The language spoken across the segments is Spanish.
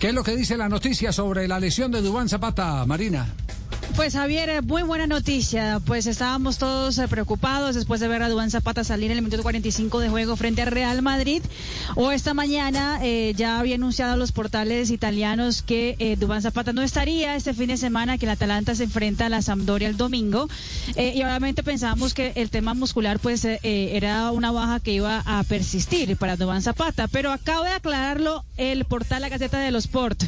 ¿Qué es lo que dice la noticia sobre la lesión de Dubán Zapata, Marina? Pues Javier, muy buena noticia. Pues estábamos todos eh, preocupados después de ver a Dubán Zapata salir en el minuto 45 de juego frente a Real Madrid. O esta mañana eh, ya había anunciado a los portales italianos que eh, Dubán Zapata no estaría este fin de semana, que el Atalanta se enfrenta a la Sampdoria el domingo. Eh, y obviamente pensábamos que el tema muscular pues eh, era una baja que iba a persistir para Dubán Zapata. Pero acaba de aclararlo el portal La Gaceta de los Sport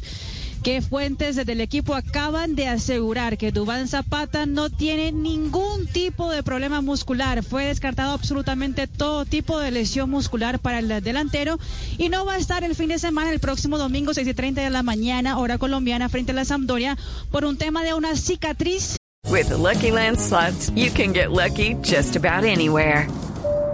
que fuentes desde el equipo acaban de asegurar que Dubán Zapata no tiene ningún tipo de problema muscular. Fue descartado absolutamente todo tipo de lesión muscular para el delantero y no va a estar el fin de semana, el próximo domingo, 6 y 30 de la mañana, hora colombiana, frente a la Sampdoria, por un tema de una cicatriz. With the Lucky Land you can get lucky just about anywhere.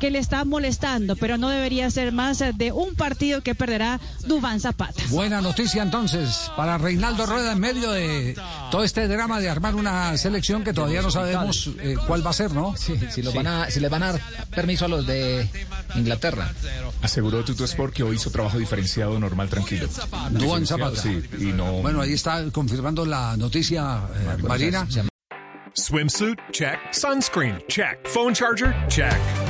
Que le está molestando, pero no debería ser más de un partido que perderá Dubán Zapata. Buena noticia entonces para Reinaldo Rueda en medio de todo este drama de armar una selección que todavía no sabemos eh, cuál va a ser, ¿no? Sí, si, lo Van a, si les van a dar permiso a los de Inglaterra. Aseguró Tuto Sport que hoy hizo trabajo diferenciado, normal, tranquilo. Dubán Zapata. Sí, y no... Bueno, ahí está confirmando la noticia, eh, Marina. Swimsuit? Check. Sunscreen? Check. Phone charger? Check.